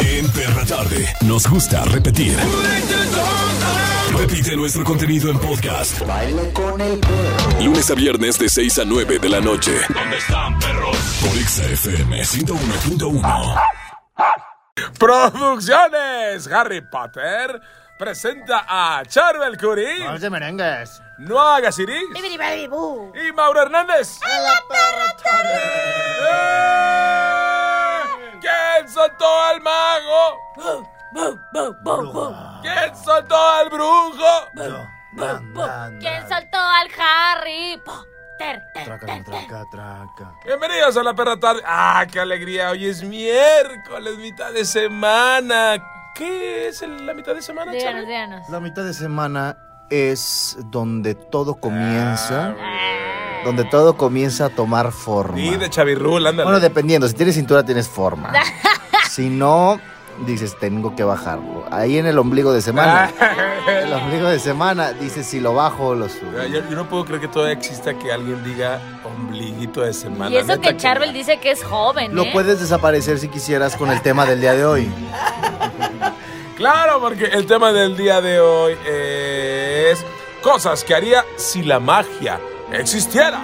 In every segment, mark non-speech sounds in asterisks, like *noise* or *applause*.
En Perra Tarde nos gusta repetir. Repite nuestro contenido en podcast. Lunes a viernes de 6 a 9 de la noche. ¿Dónde están, perros? Por XFM 101.1. Producciones Harry Potter presenta a Charbel Curry, No de merengues. Babidi bu. y Mauro Hernández. ¡Eh! ¿Quién soltó al mago? ¿Quién soltó al brujo? ¿Quién soltó al Harry Potter? Ter, Traca, traca, traca. Bienvenidos a la perra tarde. ¡Ah, qué alegría! Hoy es miércoles, mitad de semana. ¿Qué es la mitad de semana, Díganos, díganos. La mitad de semana es donde todo comienza. Donde todo comienza a tomar forma. Sí, de Chavirrul, ándale. Bueno, dependiendo. Si tienes cintura, tienes forma. *laughs* si no, dices, tengo que bajarlo. Ahí en el ombligo de semana. *laughs* el ombligo de semana, dices, si lo bajo o lo subo. Yo, yo no puedo creer que todavía exista que alguien diga ombliguito de semana. Y eso que Charbel dice que es joven, Lo ¿eh? puedes desaparecer si quisieras con el tema del día de hoy. *laughs* Claro, porque el tema del día de hoy es cosas que haría si la magia existiera.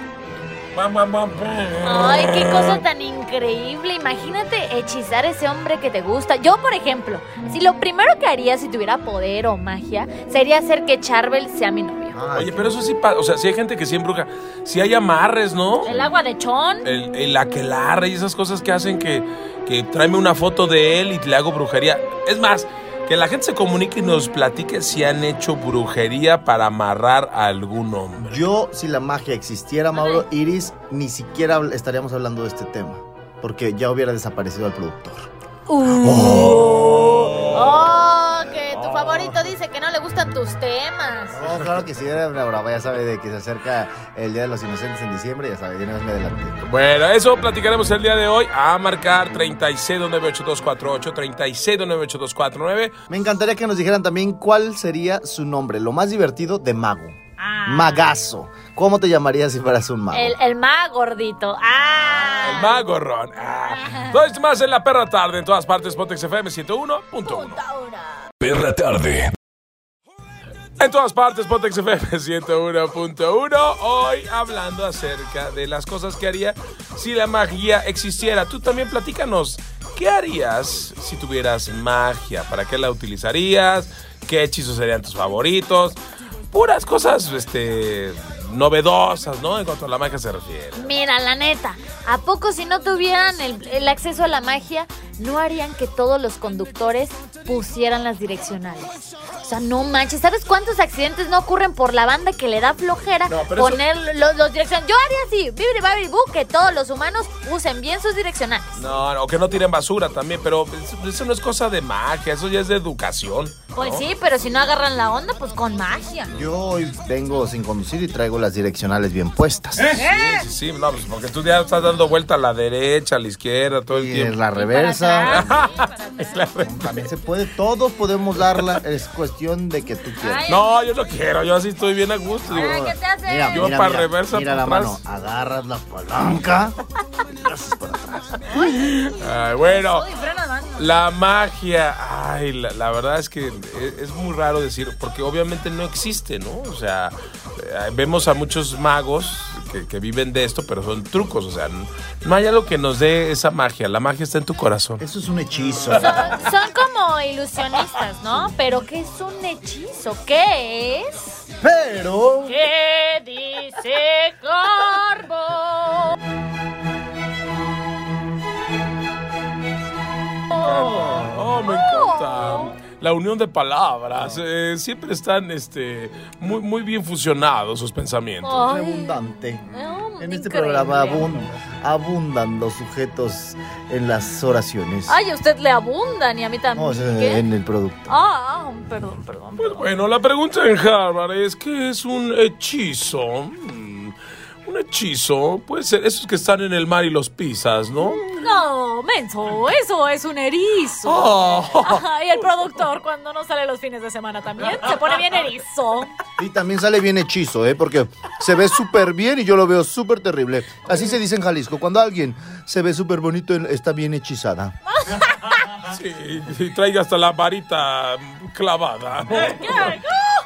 Ay, qué cosa tan increíble. Imagínate hechizar a ese hombre que te gusta. Yo, por ejemplo, si lo primero que haría si tuviera poder o magia sería hacer que Charbel sea mi novio. Oye, pero eso sí, pa- o sea, si hay gente que sí embruja, si hay amarres, ¿no? El agua de chón. El, el aquelarre y esas cosas que hacen que, que tráeme una foto de él y le hago brujería. Es más, que la gente se comunique y nos platique si han hecho brujería para amarrar a algún hombre. Yo, si la magia existiera, Mauro Iris, ni siquiera estaríamos hablando de este tema. Porque ya hubiera desaparecido al productor. Oh, que tu favorito dice que no le gustan tus temas. No, claro que sí, era una brava. Ya sabe de que se acerca el Día de los Inocentes en diciembre. Ya sabe, de una vez me adelanté. Bueno, eso platicaremos el día de hoy. A marcar 36298248, 36298249. Me encantaría que nos dijeran también cuál sería su nombre, lo más divertido de mago. Ah. Magazo. ¿Cómo te llamarías si fueras un mago? El, el más gordito. Ah. El mago Ron. Ah. Todo esto más en la perra tarde en todas partes. Pontex FM 101.1. Perra Tarde. En todas partes, Pontex FM 101.1. Hoy hablando acerca de las cosas que haría si la magia existiera. Tú también platícanos. ¿Qué harías si tuvieras magia? ¿Para qué la utilizarías? ¿Qué hechizos serían tus favoritos? Puras cosas, este, novedosas, ¿no? En cuanto a la magia se refiere. Mira, la neta, ¿a poco si no tuvieran el, el acceso a la magia, no harían que todos los conductores pusieran las direccionales? O sea, no manches, ¿sabes cuántos accidentes no ocurren por la banda que le da flojera No, eso- poner los, los direccionales? Yo haría así, bibiri babiri bu, que todos los humanos usen bien sus direccionales. No, o que no tiren basura también, pero eso no es cosa de magia, eso ya es de educación. Pues sí, pero si no agarran la onda, pues con magia. Yo hoy vengo sin conducir y traigo las direccionales bien puestas. Sí, sí, sí, no, pues porque tú ya estás dando vuelta a la derecha, a la izquierda, todo el Y tiempo. en la Y para reversa. atrás, sí, *laughs* para atrás. También se puede, todos podemos darla, es cuestión de que tú quieras. Ay, No, yo no quiero, yo así estoy bien a gusto. digo, Ay, ¿qué te hace? Mira, Yo mira, pa' mira, reversa, mira la atrás. mano, agarras la palanca y le haces para atrás. ay, bueno, la magia, ay, la, la verdad es que es, es muy raro decir, porque obviamente no existe, ¿no? O sea, eh, vemos a muchos magos que, que viven de esto, pero son trucos, o sea, no, no hay algo que nos dé esa magia, la magia está en tu corazón. Eso es un hechizo. Son como ilusionistas, ¿no? Pero ¿qué es un hechizo? ¿Qué es? Pero ¿Qué La unión de palabras. eh, siempre están este, muy, muy bien fusionados sus pensamientos. Ay, abundante. no, En este increíble. programa abun- abundan los sujetos en las oraciones. Ay, a usted le abundan y a mí No, también. o sea, ¿Qué? en el producto. Ah, perdón, perdón. Pues bueno, la pregunta en Harvard es: ¿qué es un hechizo? Mm, Un hechizo puede ser esos que están en el mar y los pisas, ¿no? No, menso, eso es un erizo. Oh. y el productor, cuando no sale los fines de semana también, se pone bien erizo. Y también sale bien hechizo, ¿eh? Porque se ve súper bien y yo lo veo súper terrible. Así se dice en Jalisco. Cuando alguien se ve súper bonito, está bien hechizada. Sí, y traiga hasta la varita clavada.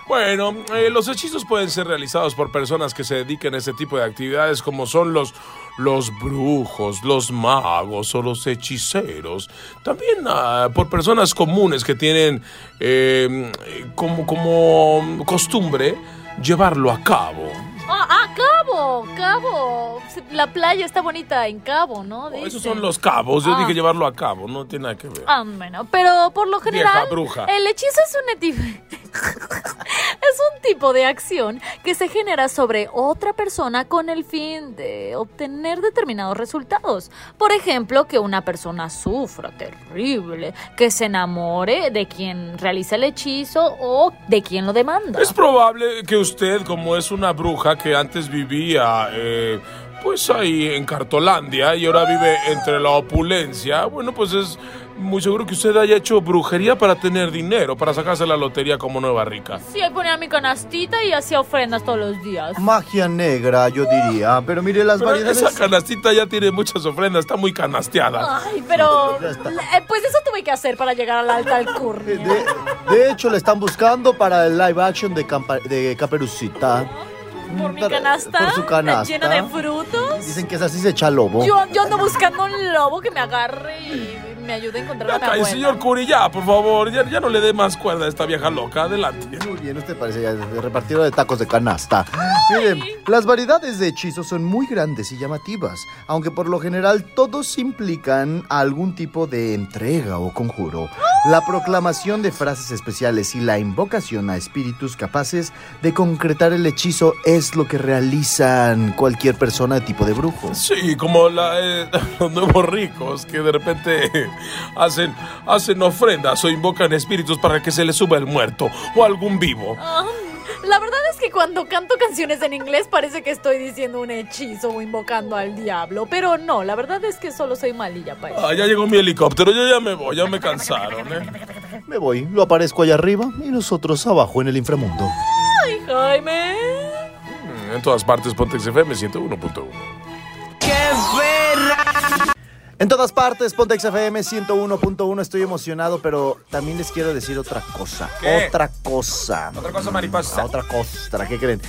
Bueno, eh, los hechizos pueden ser realizados por personas que se dediquen a este tipo de actividades como son los, los brujos, los magos o los hechiceros. También ah, por personas comunes que tienen eh, como, como costumbre llevarlo a cabo. Ah, ah, Cabo, Cabo. La playa está bonita en Cabo, ¿no? Oh, esos son los cabos. Yo dije ah. llevarlo a cabo, no tiene nada que ver. Ah, bueno, pero por lo general. bruja. El hechizo es un *laughs* es un tipo de acción que se genera sobre otra persona con el fin de obtener determinados resultados. Por ejemplo, que una persona sufra terrible, que se enamore de quien realiza el hechizo o de quien lo demanda. Es probable que usted, como es una bruja que antes vivía... Eh, pues ahí en Cartolandia y ahora vive entre la opulencia, bueno, pues es muy seguro que usted haya hecho brujería para tener dinero, para sacarse la lotería como nueva rica. Sí, ahí ponía mi canastita y hacía ofrendas todos los días. Magia negra, yo diría. Pero mire las variedades. Esa canastita ya tiene muchas ofrendas, está muy canasteada. Ay, pero. Eh, pues eso tuve que hacer para llegar a la alta alcurnia. De, hecho, le están buscando para el live action de, de Caperucita. Por mi canasta. Por su canasta. Llena de frutos. Dicen que es así se echa lobo. Yo, yo ando buscando un lobo que me agarre y me ayude a encontrar a mi señor Curi, ya, por favor. Ya, ya, no le dé más cuerda a esta vieja loca. Adelante. Muy bien, usted parece ya de repartido de tacos de canasta. Miren, las variedades de hechizos son muy grandes y llamativas, aunque por lo general todos implican algún tipo de entrega o conjuro. La proclamación de frases especiales y la invocación a espíritus capaces de concretar el hechizo es lo que realizan cualquier persona de tipo de brujo. Sí, como eh, *laughs* los nuevos ricos que de repente hacen, hacen ofrendas o invocan espíritus para que se les suba el muerto o algún vivo. Ah, la verdad es que cuando canto canciones en inglés parece que estoy diciendo un hechizo o invocando al diablo, pero no, la verdad es que solo soy malilla para Ah, ya llegó mi helicóptero, yo ya me voy, ya me cansaron, ¿eh? Me voy, lo aparezco allá arriba y nosotros abajo en el inframundo. ¡Ay, Jaime! Mm, en todas partes, Pontex FM 101.1. ¡Qué! En todas partes, Pontex FM 101.1. Estoy emocionado, pero también les quiero decir otra cosa. Otra cosa. Otra cosa, mariposa. Otra cosa. ¿Qué creen?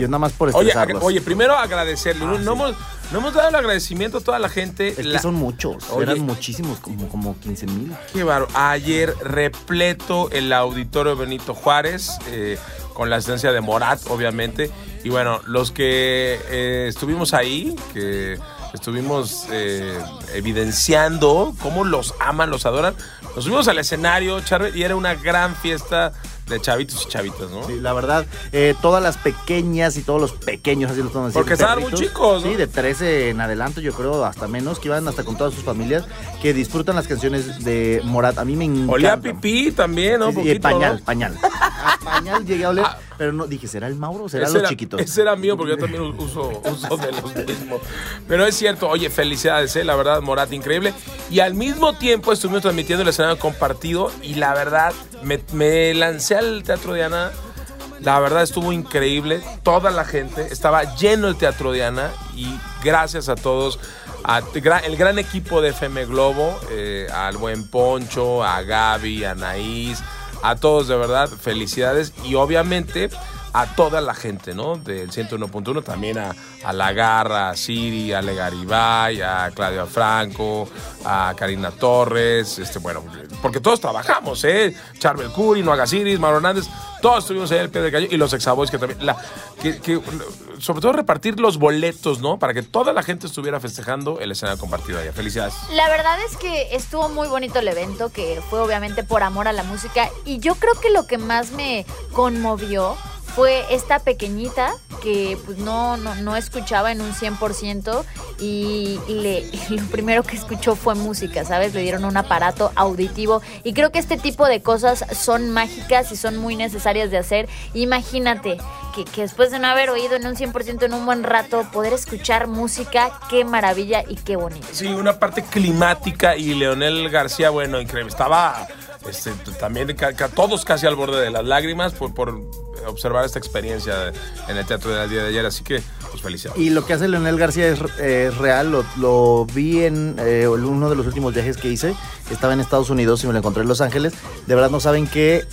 Yo nada más por oye, oye, primero agradecerle. Ah, no, hemos, no, hemos, dado el agradecimiento a toda la gente. Es que son muchos. eran muchísimos, como, como 15 mil. Qué baro. Ayer repleto el auditorio Benito Juárez. Eh, con la asistencia de Morat, obviamente. Y bueno, los que eh, estuvimos ahí, que estuvimos eh, evidenciando cómo los aman, los adoran. Nos subimos al escenario, Charbel, y era una gran fiesta de chavitos y chavitas, ¿no? Sí, la verdad, eh, todas las pequeñas y todos los pequeños, así lo están Porque estaban muy chicos, ¿no? Sí, de 13 en adelante, yo creo, hasta menos, que iban hasta con todas sus familias, que disfrutan las canciones de Morat. A mí me encanta. Olía pipí también, ¿no? Sí, pañal, pañal. Pañal llegué a oler. Ah, pero no, dije, ¿será el Mauro o será los chiquitos? Ese era mío porque yo también uso, uso de los mismos. Pero es cierto, oye, felicidades, ¿eh? la verdad, Morat, increíble. Y al mismo tiempo estuvimos transmitiendo el escenario compartido y la verdad, me, me lancé al Teatro Diana. La verdad estuvo increíble. Toda la gente estaba lleno el Teatro Diana y gracias a todos. A, el gran equipo de FM Globo, eh, al buen Poncho, a Gaby, a Anaís, a todos de verdad, felicidades. Y obviamente a toda la gente, ¿no? Del 101.1, también a, a La Garra, a Siri, a Legaribay, a Claudia Franco, a Karina Torres, este, bueno, porque todos trabajamos, ¿eh? Charbel Curi, Noaga Agasiris, Mauro Hernández, todos estuvimos ahí el pie de cañón y los exaboys que también, la, que, sobre todo repartir los boletos, ¿no? Para que toda la gente estuviera festejando el escenario compartido allá. Felicidades. La verdad es que estuvo muy bonito el evento, que fue obviamente por amor a la música y yo creo que lo que más me conmovió fue esta pequeñita que pues no, no, no escuchaba en un 100% y le, *laughs* lo primero que escuchó fue música, ¿sabes? Le dieron un aparato auditivo y creo que este tipo de cosas son mágicas y son muy necesarias de hacer. Imagínate que, que después de no haber oído en un 100% en un buen rato, poder escuchar música, qué maravilla y qué bonito. Sí, una parte climática y Leonel García, bueno, increíble. Estaba este, también ca- ca- todos casi al borde de las lágrimas por, por observar esta experiencia en el teatro del día de ayer. Así que, pues felicidades. Y lo que hace Leonel García es, eh, real, lo, lo vi en eh, uno de los últimos viajes que hice. Estaba en Estados Unidos y me lo encontré en Los Ángeles. De verdad no saben qué,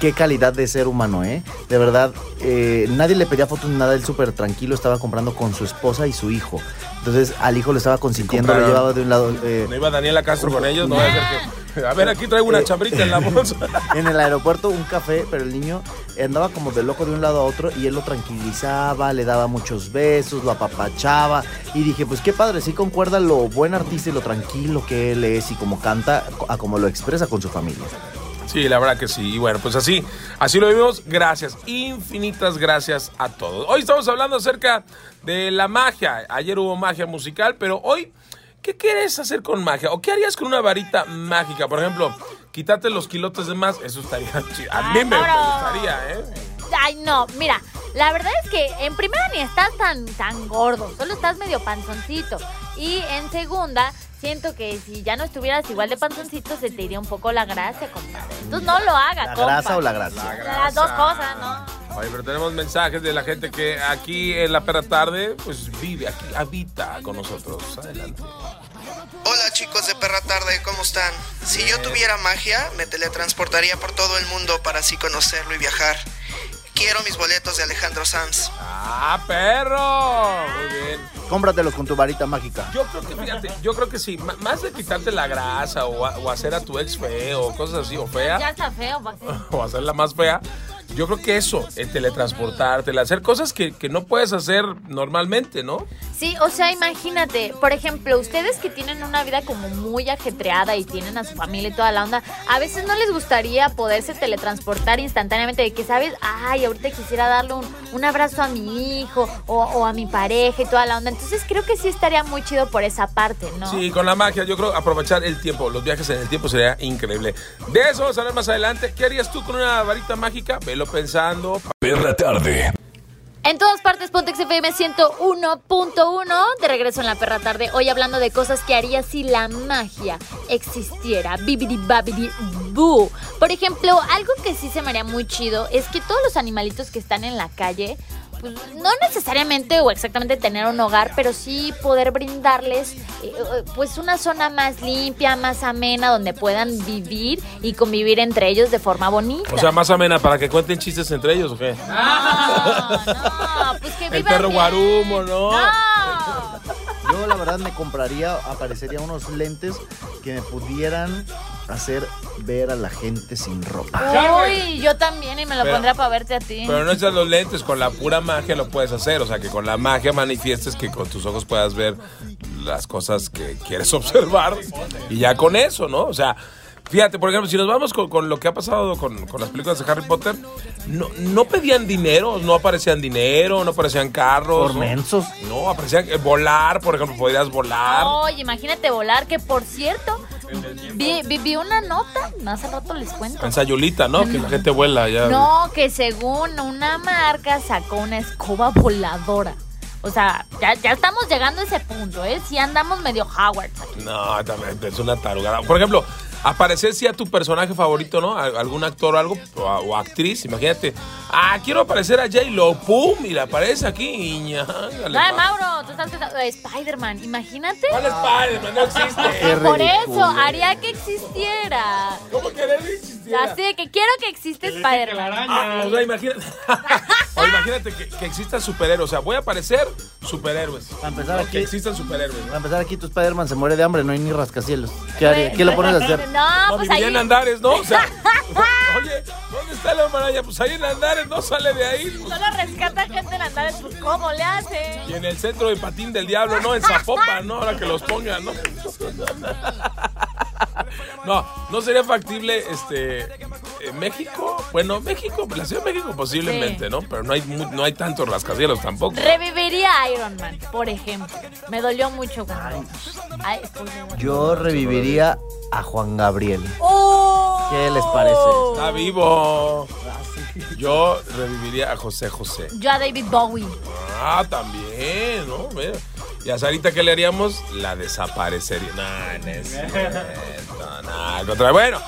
qué calidad de ser humano, ¿eh? De verdad, eh, nadie le pedía fotos ni nada, él súper tranquilo, estaba comprando con su esposa y su hijo. Entonces al hijo lo estaba consintiendo, lo llevaba de un lado... eh, ¿No iba Daniela Castro con ellos? No a que... *laughs* A ver, aquí traigo una chambrita en la *laughs* bolsa. en el aeropuerto un café, pero el niño andaba como de loco de un lado a otro y él lo tranquilizaba, le daba muchos besos, lo apapachaba y dije, pues qué padre, sí concuerda lo buen artista y lo tranquilo que él es y como canta a como lo expresa con su familia. Sí, la verdad que sí. Y bueno, pues así, así lo vimos. Gracias, infinitas gracias a todos. Hoy estamos hablando acerca de la magia. Ayer hubo magia musical, pero hoy, ¿qué quieres hacer con magia? ¿O qué harías con una varita mágica? Por ejemplo, quítate los kilotes de más. Eso estaría *laughs* chido. A mí me, me gustaría, ¿eh? Ay, no, mira, la verdad es que en primera ni estás tan, tan gordo, solo estás medio panzoncito. Y en segunda, siento que si ya no estuvieras igual de panzoncito, se te iría un poco la grasa, compadre. Entonces no lo hagas, ¿La compa. grasa o la gracia? Las dos cosas, ¿no? Oye, pero tenemos mensajes de la gente que aquí en la perra tarde, pues vive, aquí habita con nosotros. Adelante. Hola chicos de Perra Tarde, ¿cómo están? Si yo tuviera magia, me teletransportaría por todo el mundo para así conocerlo y viajar. Quiero mis boletos de Alejandro Sanz. ¡Ah, perro! Muy bien. Cómpratelos con tu varita mágica. Yo creo que, fíjate, yo creo que sí. M- más de quitarte la grasa o, a- o hacer a tu ex feo o cosas así, o fea, Ya está feo, pa' qué. *laughs* o hacerla más fea. Yo creo que eso, el teletransportarte, el hacer cosas que, que no puedes hacer normalmente, ¿no? Sí, o sea, imagínate, por ejemplo, ustedes que tienen una vida como muy ajetreada y tienen a su familia y toda la onda, a veces no les gustaría poderse teletransportar instantáneamente de que, ¿sabes? Ay, ahorita quisiera darle un, un abrazo a mi hijo o, o a mi pareja y toda la onda. Entonces creo que sí estaría muy chido por esa parte, ¿no? Sí, con la magia, yo creo aprovechar el tiempo, los viajes en el tiempo sería increíble. De eso vamos a hablar más adelante. ¿Qué harías tú con una varita mágica? Velo pensando. Perra tarde. En todas partes, Pontex FM 101.1. De regreso en la perra tarde. Hoy hablando de cosas que haría si la magia existiera. Bibidi babidi boo. Por ejemplo, algo que sí se me haría muy chido es que todos los animalitos que están en la calle. Pues, no necesariamente o exactamente tener un hogar, pero sí poder brindarles eh, eh, pues una zona más limpia, más amena, donde puedan vivir y convivir entre ellos de forma bonita. O sea, más amena para que cuenten chistes entre ellos, ¿o qué? no, no, pues que El vivan perro bien. guarumo, ¿no? No. Yo la verdad me compraría, aparecería unos lentes que me pudieran hacer ver a la gente sin ropa. Uy, yo también y me lo Pero- pondría para verte a ti. Pero no necesitas los lentes, con la pura magia lo puedes hacer. O sea, que con la magia manifiestes que con tus ojos puedas ver las cosas que quieres *laughs* observar. Y ya con eso, ¿no? O sea, fíjate, por ejemplo, si nos vamos con, con lo que ha pasado con, con las películas de Harry Potter, no, no pedían dinero, no aparecían dinero, no aparecían carros. Por ¿no? mensos. No, aparecían eh, volar, por ejemplo, podías volar. Oye, imagínate volar, que por cierto, vi, vi- vi una nota, hace rato les cuento. En Sayulita, ¿no? Que la gente vuela ya. No, que según una marca sacó una escoba voladora. O sea, ya, ya estamos llegando a ese punto, ¿eh? Si andamos medio Howard. aquí. No, también es una tarugada. Por ejemplo, aparecer si a tu personaje favorito, ¿no? A- Algún actor o algo, o, actriz, imagínate. Ah, quiero aparecer a J-Lo, ¡pum! Y le aparece aquí, ñángale, Ay. Mauro, tú estás pensando, Spider-Man, imagínate. ¿Cuál es Spider-Man? No existe. Por eso, haría que existiera. ¿Cómo que no existiera? Así de que quiero que exista Spider-Man. Ah, o sea, imagínate, *laughs* o imagínate que, que existan superhéroes. O sea, voy a aparecer superhéroes. Para empezar No, aquí- Que existan superhéroes. ¿no? Para empezar aquí tu Spider-Man se muere de hambre, no hay ni rascacielos. ¿Qué, haría? ¿Qué lo pones a hacer? No, No, pues ahí. en Andares, ¿no? O sea, *laughs* oye, ¿dónde está la maraña? Pues ahí en Andares, no sale de ahí. pues. Solo rescata gente en Andares, pues ¿cómo le hace? Y en el centro de Patín del Diablo, ¿no? En Zapopan, ¿no? Ahora que los pongan, ¿no? *laughs* No, no sería factible este en México, bueno, México, la Ciudad de México posiblemente, Sí. ¿no? Pero no hay, mu- no hay tantos rascacielos tampoco. Reviviría a Iron Man, por ejemplo. Me dolió mucho cuando. Ay, estoy. Yo reviviría a Juan Gabriel. ¡Oh! ¿Qué les parece? Está vivo. Yo reviviría a José José. Yo a David Bowie. Ah, también, ¿no? Mira. Y a Sarita, ¿qué le haríamos? La desaparecería. No, no es cierto, no, al contrario. Bueno,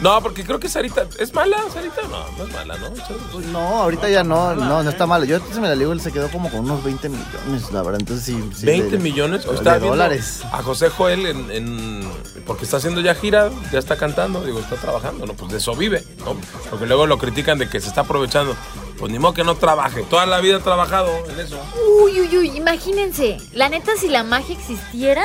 no, porque creo que Sarita. ¿Es mala, Sarita? No, no es mala, ¿no? Pues no, ahorita ya no, no, no está malo. Yo antes me la ligo, él se quedó como con unos 20 millones, la verdad. Entonces sí. sí, 20 de- millones. de Estaba viendo dólares. A José Joel en, en- Porque está haciendo ya gira, ya está cantando, digo, está trabajando, ¿no? Pues de eso vive, ¿no? Porque luego lo critican de que se está aprovechando. Pues ni modo que no trabaje. Toda la vida ha trabajado en eso. Uy, uy, uy, imagínense. La neta, si la magia existiera,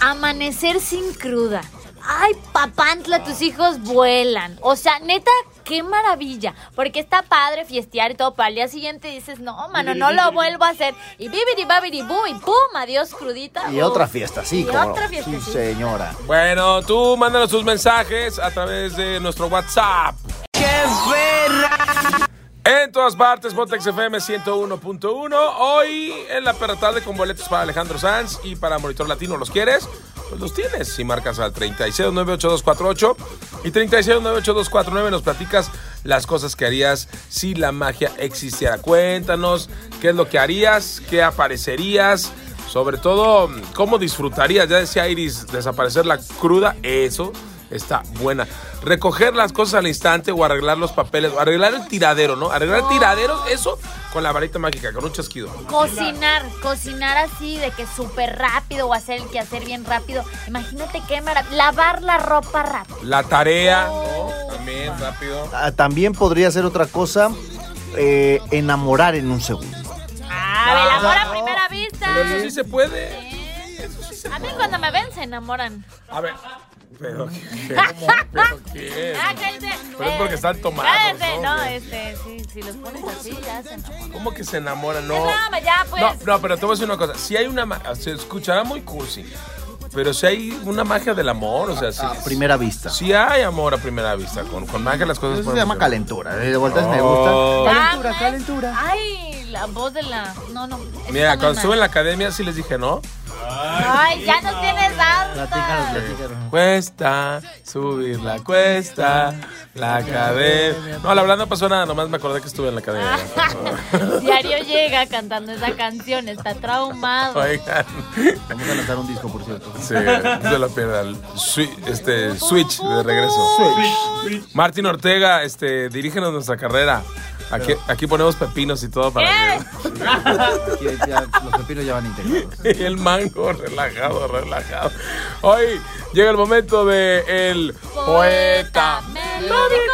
amanecer sin cruda. Ay, papantla, tus hijos vuelan. O sea, neta, qué maravilla. Porque está padre fiestear y todo, pero al día siguiente dices, no, mano, no lo vuelvo a hacer. Y bibidi babidi boom, y pum, adiós, crudita. Y otra fiesta, sí, Y como no. otra Sí, fiestecita. señora. Bueno, tú mándanos tus mensajes a través de nuestro WhatsApp. En todas partes, Botex FM 101.1. Hoy en la perra tarde con boletos para Alejandro Sanz y para Monitor Latino. ¿Los quieres? Pues los tienes. Si marcas al 36988248 y 36988249 nos platicas las cosas que harías si la magia existiera. Cuéntanos qué es lo que harías, qué aparecerías. Sobre todo, cómo disfrutarías. Ya decía Iris, desaparecer la cruda. Eso está buena. Recoger las cosas al instante o arreglar los papeles. O arreglar el tiradero, ¿no? Arreglar el tiradero, eso con la varita mágica, con un chasquido. Cocinar, cocinar así de que súper rápido o hacer el quehacer bien rápido. Imagínate qué maravilla. Lavar la ropa rápido. La tarea, ¿no? También rápido. Ah, También podría ser otra cosa, eh, enamorar en un segundo. Ah, el amor a primera vista. Pero eso sí se puede. A mí cuando me ven se enamoran. A ver. Pero qué. ¿Pero qué? *laughs* Ah, cállate. Pero es porque están tomados, Cállate, ¿no? este, sí, si los pones así ya se enamoran. ¿Cómo que se enamoran? No. No, ya pues. No, no, pero te voy a decir una cosa. Si hay una. Se escuchará muy cursi. Pero si hay una magia del amor, o sea, sí. A primera vista. Sí hay amor a primera vista. Con, con magia las cosas Eso se llama calentura. eh, De vueltas me Oh. gusta. Ya, Calentura, pues. calentura. Ay, la voz de la. No, no. Mira, cuando estuve en la academia sí les dije, ¿no? Ay, ya no tienes Platícanos, harta. platícanos. Cuesta subir la cuesta, la academia. No, la verdad no pasó nada, nomás me acordé que estuve en la academia. *laughs* Diario llega cantando esa canción, está traumado. Oigan, Vamos a lanzar un disco, por cierto. sí, no se lo pierdan. Swi- este, Switch de regreso. Martín Ortega, este, dirígenos nuestra carrera. Aquí, aquí ponemos pepinos y todo para *laughs* que. Aquí ya los pepinos ya van integrados. *laughs* Y el mango, relajado, relajado. Hoy llega el momento de el poeta melódico.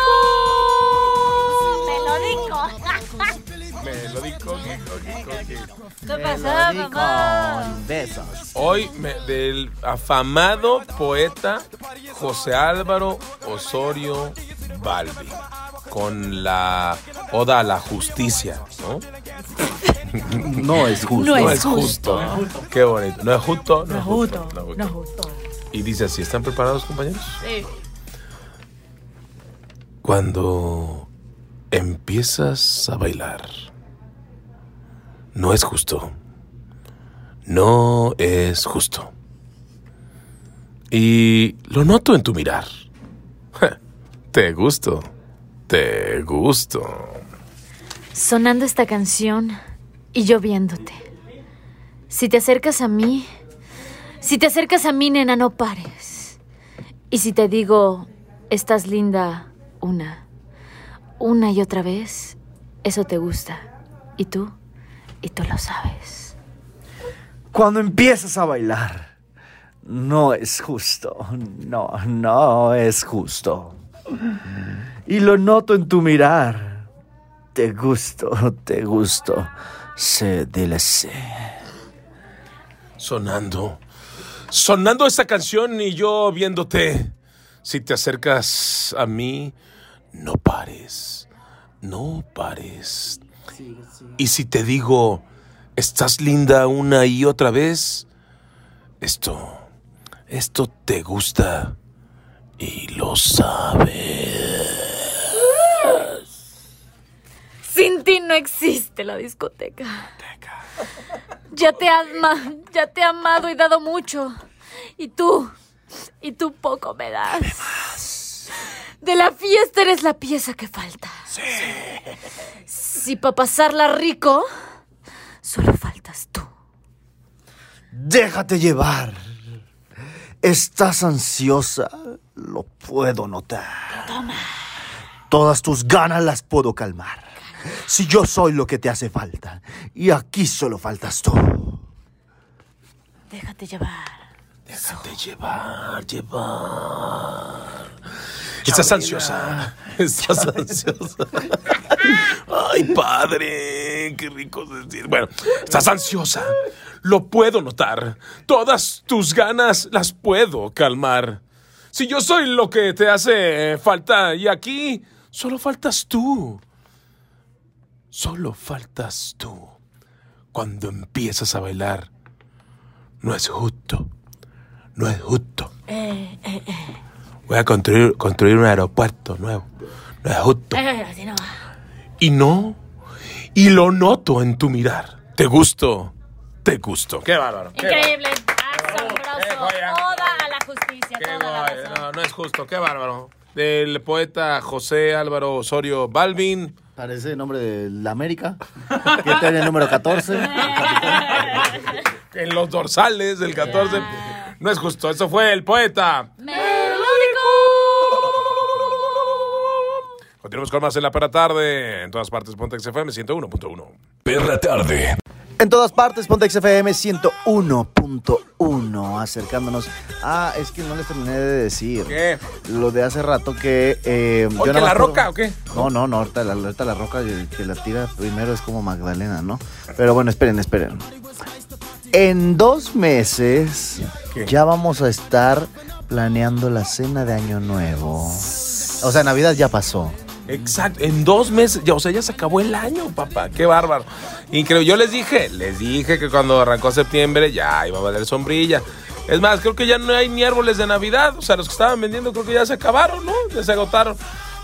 Melódico. melódico. ¿Qué pasó? Con besos. Hoy me- del afamado poeta José Álvaro Osorio Balbi con la Oda a la Justicia, ¿no? *laughs* No es justo. No es justo. Qué bonito. No es justo. No es justo. No, no es no, justo. justo. Y dice así, ¿están preparados compañeros? Sí. Cuando empiezas a bailar, no es justo. No es justo. Y lo noto en tu mirar. *laughs* Te gusto. Te gusto. Sonando esta canción y yo viéndote. Si te acercas a mí, si te acercas a mí, nena, no pares. Y si te digo, estás linda una, una y otra vez, eso te gusta. Y tú, y tú lo sabes. Cuando empiezas a bailar, no es justo. No, no es justo. Y lo noto en tu mirar. Te gusto, te gusto. Se. Sonando. Sonando esta canción y yo viéndote. Si te acercas a mí, no pares. No pares. Y si te digo, estás linda una y otra vez, esto, esto te gusta y lo sabes. Sin ti no existe la discoteca. Ya te, ama, ya te he amado y dado mucho. Y tú, y tú poco me das. De la fiesta eres la pieza que falta. Sí. Si para pasarla rico, solo faltas tú. Déjate llevar. Estás ansiosa, lo puedo notar. Todas tus ganas las puedo calmar. Si yo soy lo que te hace falta, y aquí solo faltas tú. Déjate llevar. Déjate llevar, llevar. Estás ansiosa. Estás ansiosa. Ay, padre, qué rico decir. Bueno, estás ansiosa. Lo puedo notar. Todas tus ganas las puedo calmar. Si yo soy lo que te hace falta y aquí solo faltas tú. Solo faltas tú. Cuando empiezas a bailar, no es justo. No es justo. Eh, eh, eh. Voy a construir, construir un aeropuerto nuevo. No es justo. Eh, así no. Y no. Y lo noto en tu mirar. Te gusto. Te gusto. Qué bárbaro. Increíble. Asombroso. joya. Oda a la justicia. Qué Toda la razón. No, no es justo. Qué bárbaro. Del poeta José Álvaro Osorio Balvin. Parece el nombre de la América, que tiene el número 14. En los dorsales del 14. No es justo. Eso fue el poeta. Continuamos con más en la perra tarde. En todas partes, Pontex FM 101.1. Perra tarde. En todas partes, Pontex FM 101.1. Acercándonos. Ah, es que no les terminé de decir. ¿Qué? Lo de hace rato que. Eh, ¿O que nada la por- roca o qué? No, no, no. Ahorita la, ahorita la roca el que la tira primero es como Magdalena, ¿no? Pero bueno, esperen, esperen. En dos meses ¿Qué? ya vamos a estar planeando la cena de Año Nuevo. O sea, Navidad ya pasó. Exacto, en dos meses, ya, o sea, ya se acabó el año, papá, qué bárbaro. Increíble, yo les dije, les dije que cuando arrancó septiembre ya iba a valer sombrilla. Es más, creo que ya no hay ni árboles de Navidad, o sea, los que estaban vendiendo creo que ya se acabaron, ¿no? Ya se agotaron.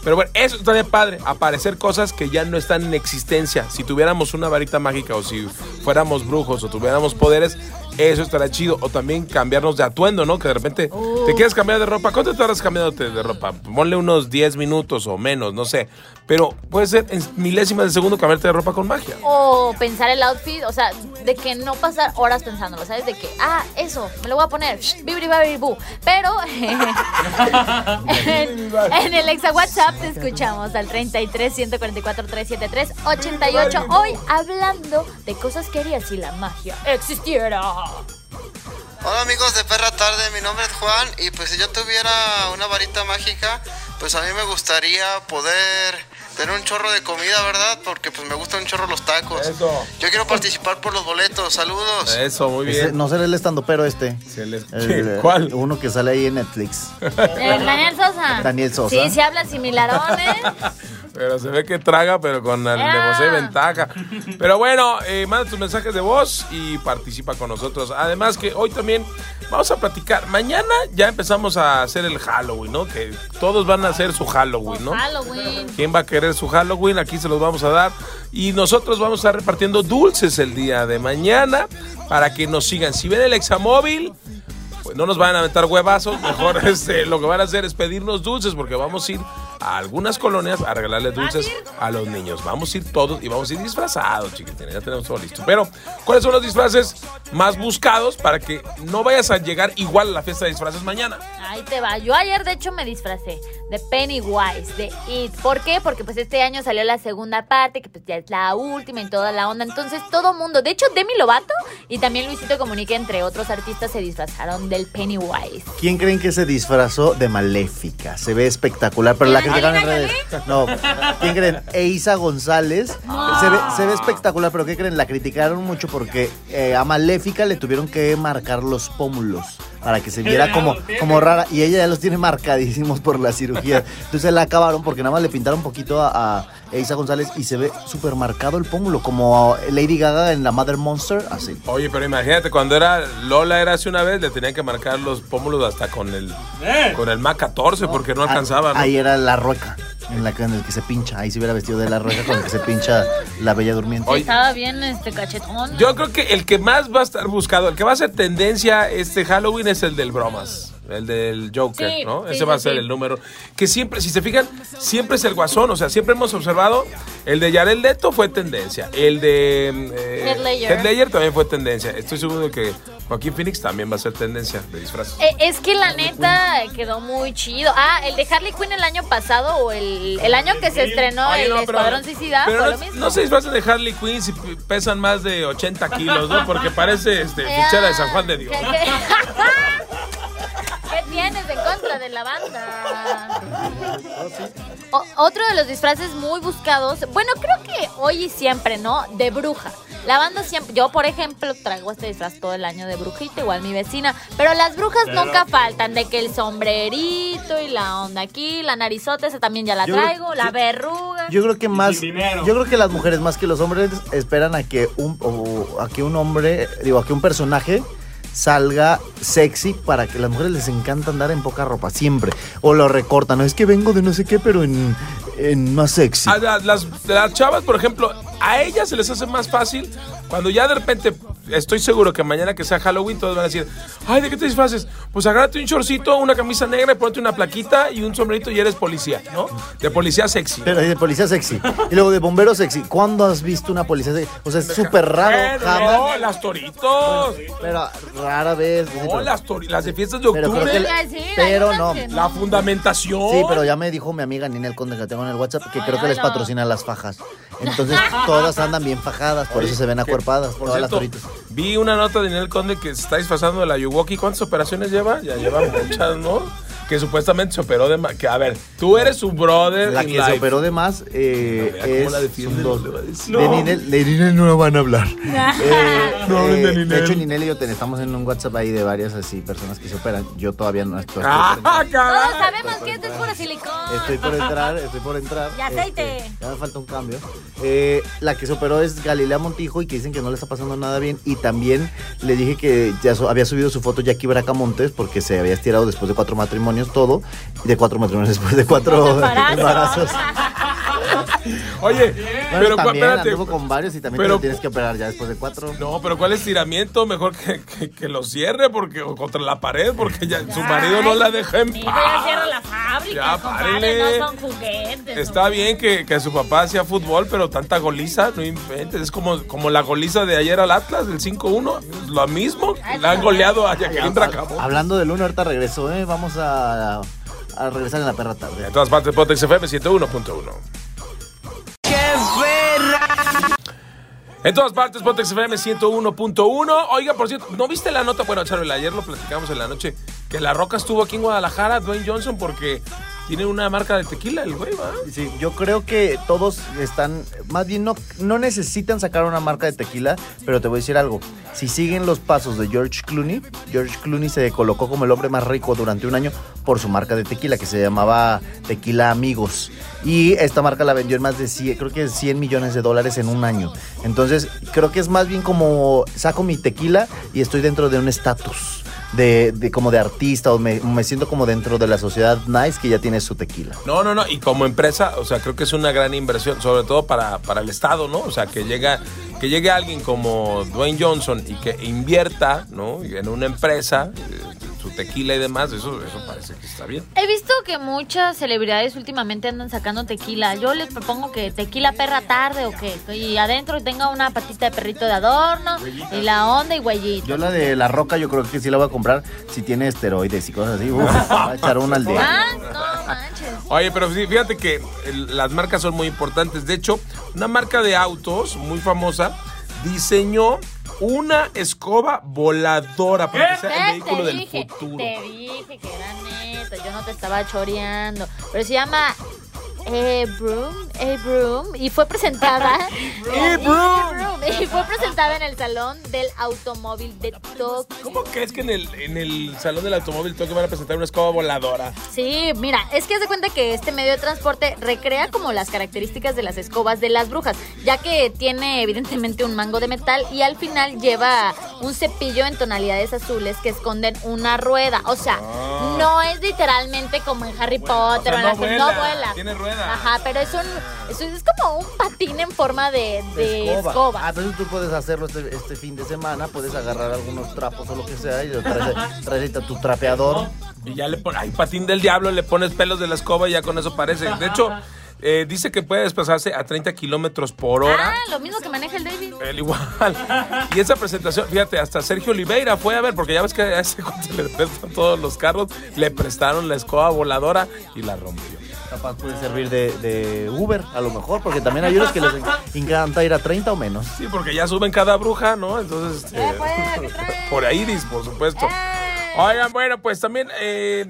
Pero bueno, eso estaría padre, aparecer cosas que ya no están en existencia. Si tuviéramos una varita mágica o si fuéramos brujos o tuviéramos poderes, eso estaría chido. O también cambiarnos de atuendo, ¿no? Que de repente te quieres cambiar de ropa. ¿Cuánto te tardas cambiándote de ropa? Ponle unos 10 minutos o menos, no sé. Pero puede ser en milésimas de segundo cambiarte de ropa con magia. O pensar el outfit, o sea, de que no pasar horas pensándolo, ¿sabes? De que, ah, eso, me lo voy a poner, bibri babiri bu. Pero *laughs* en, en el exa WhatsApp te escuchamos al 33 144 373 88. Hoy hablando de cosas que harías si la magia existiera. Hola amigos de Perra Tarde, mi nombre es Juan y pues si yo tuviera una varita mágica, pues a mí me gustaría poder tener un chorro de comida, ¿verdad? Porque pues me gustan un chorro los tacos. Eso. Yo quiero participar por los boletos, saludos. Eso, muy Ese- bien. no será el estando pero este. El- ¿Cuál? Uno que sale ahí en Netflix. Eh, Daniel Sosa. Daniel Sosa. Sí, se habla similarones. *laughs* Pero se ve que traga, pero con el de Ah. Ventaja. Pero bueno, eh, manda tus mensajes de voz y participa con nosotros. Además que hoy también vamos a platicar. Mañana ya empezamos a hacer el Halloween, ¿no? Que todos van a hacer su Halloween, ¿no? Halloween. ¿Quién va a querer su Halloween? Aquí se los vamos a dar. Y nosotros vamos a estar repartiendo dulces el día de mañana para que nos sigan. Si ven el examóvil, pues no nos van a aventar huevazos. Mejor *laughs* este, lo que van a hacer es pedirnos dulces porque vamos a ir a algunas colonias a regalarle dulces a los niños. Vamos a ir todos y vamos a ir disfrazados, chiquitines. Ya tenemos todo listo. Pero, ¿cuáles son los disfraces más buscados para que no vayas a llegar igual a la fiesta de disfraces mañana? Ahí te va. Yo ayer, de hecho, me disfracé de Pennywise, de It. ¿Por qué? Porque pues este año salió la segunda parte, que pues ya es la última y toda la onda. Entonces todo mundo, de hecho Demi Lovato y también Luisito Comunica, entre otros artistas, se disfrazaron del Pennywise. ¿Quién creen que se disfrazó de maléfica? Se ve espectacular, pero la criticaron en redes. No, ¿quién creen? Eisa González. Se, ve, se ve espectacular, pero ¿qué creen? La criticaron mucho porque eh, a Maléfica le tuvieron que marcar los pómulos para que se viera como, como rara. Y ella ya los tiene marcadísimos por la cirugía. *laughs* Entonces la acabaron porque nada más le pintaron un poquito a, a Eisa González y se ve súper marcado el pómulo, como Lady Gaga en la Mother Monster, así. Oye, pero imagínate, cuando era Lola era hace una vez, le tenían que marcar los pómulos hasta con el, con el MAC 14 porque no alcanzaba, ¿no? Ahí era la rueca. En, la, en el que se pincha. Ahí se hubiera vestido de la roja con el que se pincha la bella durmiente. Oye. Estaba bien este cachetón. Yo creo que el que más va a estar buscado, el que va a ser tendencia este Halloween es el del bromas. El del Joker, Sí, ¿no? sí, Ese va a ser sí. el número. Que siempre, si se fijan, siempre es el guasón. O sea, siempre hemos observado. El de Jared Leto fue tendencia. El de eh, Heath Ledger. Heath Ledger también fue tendencia. Estoy seguro de que Joaquín Phoenix también va a ser tendencia de disfraz. Eh, es que la neta quedó muy chido. Ah, el de Harley Quinn el año pasado o el, el año que se estrenó Oye, el no, pero- Escuadrón Suicida pero fue no, lo mismo. no se disfrazan de Harley Quinn si pesan más de 80 kilos, ¿no? Porque parece este, *laughs* fichera de San Juan de Dios. ¿Qué, qué- *laughs* ¿Qué tienes en contra de la banda? O- otro de los disfraces muy buscados, bueno, creo que hoy y siempre, ¿no? De bruja. La banda siempre, yo por ejemplo traigo este disfraz todo el año de brujita, igual mi vecina, pero las brujas nunca faltan, de que el sombrerito y la onda aquí, la narizota, esa también ya la creo traigo, la verruga. Yo creo que más, yo creo que las mujeres más que los hombres esperan a que un, o a que un hombre, digo, a que un personaje salga sexy para que las mujeres les encanta andar en poca ropa siempre o lo recortan. Es que vengo de no sé qué, pero en, en más sexy. Las, las chavas, por ejemplo, a ellas se les hace más fácil cuando ya de repente, estoy seguro que mañana que sea Halloween, todos van a decir, ay, ¿de qué te disfraces? Pues agárrate un shortcito, una camisa negra, y ponte una plaquita y un sombrerito y eres policía, ¿no? De policía sexy. Pero de policía sexy. Y luego de bombero sexy. ¿Cuándo has visto una policía sexy? O sea, es súper raro. Pero jamás. no, las toritos. Pero rara vez. sí, No, pero- las, tori- las de fiestas de Pero octubre. que Sí, pero unas no. La fundamentación. Sí, pero ya me dijo mi amiga Ninel Conde que tengo en el WhatsApp que Ay, creo que les patrocina las fajas. Entonces todas andan bien fajadas, por eso se ven *laughs* acuerpadas, Por todas las toritas. Vi una nota de Ninel Conde que se está disfrazando de la Yuwoki. ¿Cuántas operaciones lleva? Ya lleva muchas, ¿no? Que supuestamente se operó de... ma- Que, a ver, tú eres su brother La que se life. operó de más eh, cómo es, la defiende, son dos. decir. De, Ninel, de Ninel no van a hablar. *laughs* Eh, No hablen de Ninel. hecho, Ninel y yo ten- estamos en un WhatsApp ahí de varias así personas que se operan. Yo todavía no estoy. ¡Ah, Todos caray! sabemos que esto es puro silicón. Estoy por entrar, estoy por entrar. Y aceite. Este, ya me falta un cambio. Eh, la que se operó es Galilea Montijo y que dicen que no le está pasando nada bien. Y también le dije que ya había subido su foto Jackie Bracamontes porque se había estirado después de cuatro matrimonios todo. Y de cuatro matrimonios *laughs* después de cuatro Embarazos. embarazos. Oye, Bueno, pero también espérate. anduvo con varios y también pero- te lo tienes que operar ya después de cuatro. No, pero ¿cuál estiramiento? Mejor que, que, que lo cierre porque, o contra la pared porque ya su marido no la deja en hijo ya cierra paz. la fábrica, Ya, compadre, no son juguetes. Está bien que, que su papá hacía fútbol, pero tanta goliza, no inventes. Es como, como la goliza de ayer al Atlas, del 5-1. Lo mismo, la han goleado a Jacqueline. Hablando del uno, ahorita regreso, ¿eh? Vamos a, a regresar en la perra tarde. En todas partes, Potex FM 101.1. En todas partes, Pontex FM 101.1. Oiga, por cierto, ¿no viste la nota? Bueno, Charbel, ayer lo platicamos en la noche, que La Roca estuvo aquí en Guadalajara, Dwayne Johnson, porque tiene una marca de tequila, el güey, ¿va? Sí, yo creo que todos están, más bien no, no necesitan sacar una marca de tequila, pero te voy a decir algo. Si siguen los pasos de George Clooney, George Clooney se colocó como el hombre más rico durante un año por su marca de tequila que se llamaba Tequila Amigos. Y esta marca la vendió en más de 100, creo que 100 millones de dólares en un año. Entonces, creo que es más bien como saco mi tequila y estoy dentro de un estatus. De, de como de artista o me, me siento como dentro de la sociedad nice que ya tiene su tequila. No, no, no. Y como empresa, o sea, creo que es una gran inversión, sobre todo para, para el Estado, ¿no? O sea, que llega, que llegue alguien como Dwayne Johnson y que invierta, ¿no? En una empresa, eh, su tequila y demás, eso, eso parece que está bien. He visto que muchas celebridades últimamente andan sacando tequila. Yo les propongo que tequila perra tarde o qué. Y adentro tenga una patita de perrito de adorno y la onda y huellita. Yo la de la roca yo creo que sí la voy a comprar si tiene esteroides y cosas así. Uf, *laughs* va a echar una al día. Ah, no manches. Oye, pero sí, fíjate que las marcas son muy importantes. De hecho, una marca de autos muy famosa diseñó una escoba voladora para que sea el Eh, vehículo del dije, futuro. te dije que era neta, yo no te estaba choreando. Pero se llama E-Broom, E-Broom, y fue presentada. *laughs* E-Broom. *laughs* Y fue presentada en el Salón del Automóvil de Tokio. ¿Cómo crees que en el, en el salón del automóvil Tokio van a presentar una escoba voladora? Sí, mira, es que haz de cuenta que este medio de transporte recrea como las características de las escobas de las brujas, ya que tiene evidentemente un mango de metal y al final lleva un cepillo en tonalidades azules que esconden una rueda. O sea, Ah. no es literalmente como en Harry Potter. O sea, o en no vuela, vuela. tiene rueda. Ajá, pero es un, es, es como un patín en forma de, de escoba. Ah, pero tú puedes hacerlo este, este fin de semana, puedes agarrar algunos trapos o lo que sea y traes, *laughs* traes ahí tu trapeador. Y ya le pones, ay, patín del diablo, le pones pelos de la escoba y ya con eso parece. De hecho, eh, dice que puede desplazarse a 30 kilómetros por hora. Ah, lo mismo que maneja el David. Él igual. Y esa presentación, fíjate, hasta Sergio Oliveira fue a ver, porque ya ves que a ese *laughs* cuate le prestan todos los carros, le prestaron la escoba voladora y la rompió. Capaz puede servir de, de Uber, a lo mejor, porque también hay unos que les encanta ir a 30 o menos. Sí, porque ya suben cada bruja, ¿no? Entonces, Eh, *laughs* por Iris, por supuesto. Eh. Oigan, bueno, pues también eh,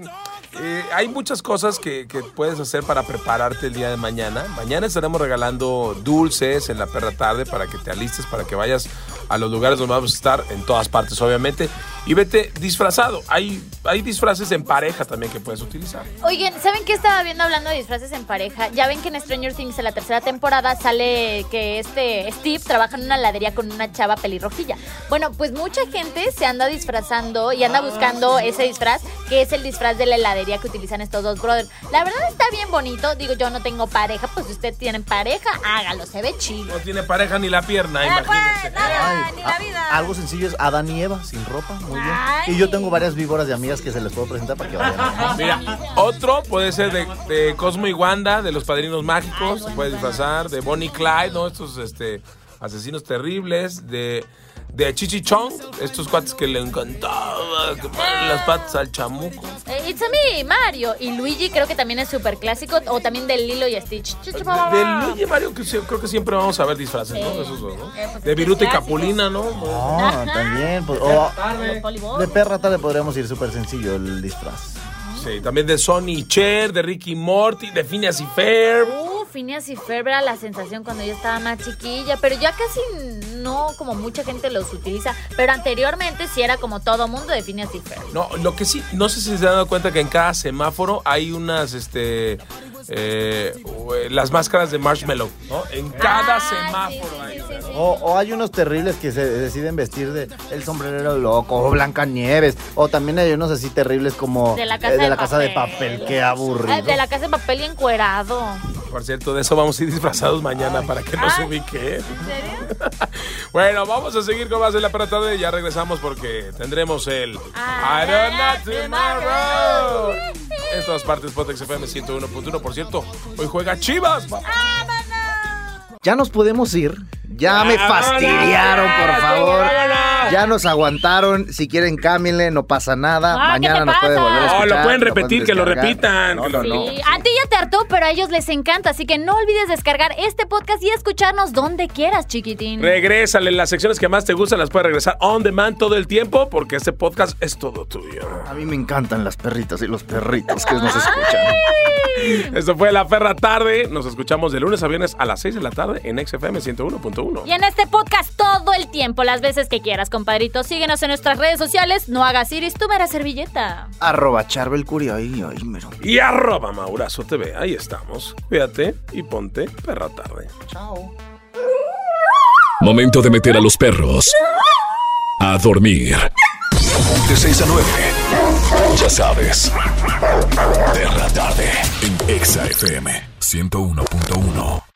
eh, hay muchas cosas que, que puedes hacer para prepararte el día de mañana. Mañana estaremos regalando dulces en la perra tarde para que te alistes, para que vayas a los lugares donde vamos a estar, en todas partes, obviamente. Y vete disfrazado. Hay, hay disfraces en pareja también que puedes utilizar. Oigan, ¿saben qué estaba viendo hablando de disfraces en pareja? Ya ven que en Stranger Things en la tercera temporada sale que este Steve trabaja en una heladería con una chava pelirrojilla. Bueno, pues mucha gente se anda disfrazando y anda buscando ese disfraz, que es el disfraz de la heladería que utilizan estos dos brothers. La verdad está bien bonito. Digo, yo no tengo pareja, pues si usted tiene pareja, hágalo, se ve chido. No tiene pareja ni la pierna, Eh, pues, imagínense. nada, ni la Ah, vida. Algo sencillo es Adán y Eva, sin ropa, muy bien. Ay. Y yo tengo varias víboras de amigas que se les puedo presentar para que vayan. *laughs* Mira, otro puede ser de, de Cosmo y Wanda, de los Padrinos Mágicos, se puede disfrazar, de Bonnie y Clyde, ¿no? Estos este, asesinos terribles, de, de Chichi Chong, estos cuates que le encantaba que ponen las patas al chamuco. Eh, It's a me, Mario. Y Luigi creo que también es súper clásico. O también de Lilo y Stitch. De, de Luigi y Mario, que sí- creo que siempre vamos a ver disfraces, ¿no? De esos dos, ¿no? Eh, pues, De Viruta y clásicos. Capulina, ¿no? Ah, también. pues, o- Polyball. de perra tarde podríamos ir súper sencillo el disfraz. Sí, también de Sonny Cher, de Ricky Morty, de Phineas y Ferb. Phineas y Ferb era la sensación cuando yo estaba más chiquilla, pero ya casi no como mucha gente los utiliza. Pero anteriormente sí era como todo mundo de Phineas y. No, lo que sí, no sé si se han dado cuenta que en cada semáforo hay unas, este, eh, las máscaras de marshmallow, ¿no? En cada Ah, semáforo sí, sí, sí, sí. O, o hay unos terribles que se deciden vestir de el sombrerero loco o Blancanieves. O también hay unos así terribles como De la casa, eh, de, la casa de papel. papel. Qué aburrido. Ah, De la casa de papel y encuerado. Por cierto, de eso vamos a ir disfrazados mañana para que nos Ay. ubique. ¿En serio? *laughs* Bueno, vamos a seguir con más de la tarde y ya regresamos porque tendremos el I don't know tomorrow. En todas partes, Potex FM 101.1. Cierto, hoy juega Chivas. Ya nos podemos ir. Ya me fastidiaron, por favor. Ya nos aguantaron. Si quieren, cámbienle, no pasa nada. Ah, ¿qué Mañana te nos puede pasa? volver a No, lo pueden repetir, que lo repitan, No, que no, lo- no. Sí, a ti ya te hartó, pero a ellos les encanta. Así que no olvides descargar este podcast y escucharnos donde quieras, chiquitín. Regrésale, las secciones que más te gustan las puedes regresar on demand todo el tiempo porque este podcast es todo tuyo. A mí me encantan las perritas y los perritos que nos escuchan. *laughs* Esto fue La Ferra Tarde. Nos escuchamos de lunes a viernes a las 6 de la tarde en XFM 101.1. Y en este podcast todo el tiempo, las veces que quieras, compadrito. Síguenos en nuestras redes sociales. No hagas iris, tú mera servilleta. Arroba Charbel Curio. Ay, ay, mero. Y arroba Maurazo TV. Ahí estamos. Cuídate y ponte perra tarde. Chao. Momento de meter a los perros a dormir. De 6 a 9. Ya sabes. Perra tarde Exa FM 101.1.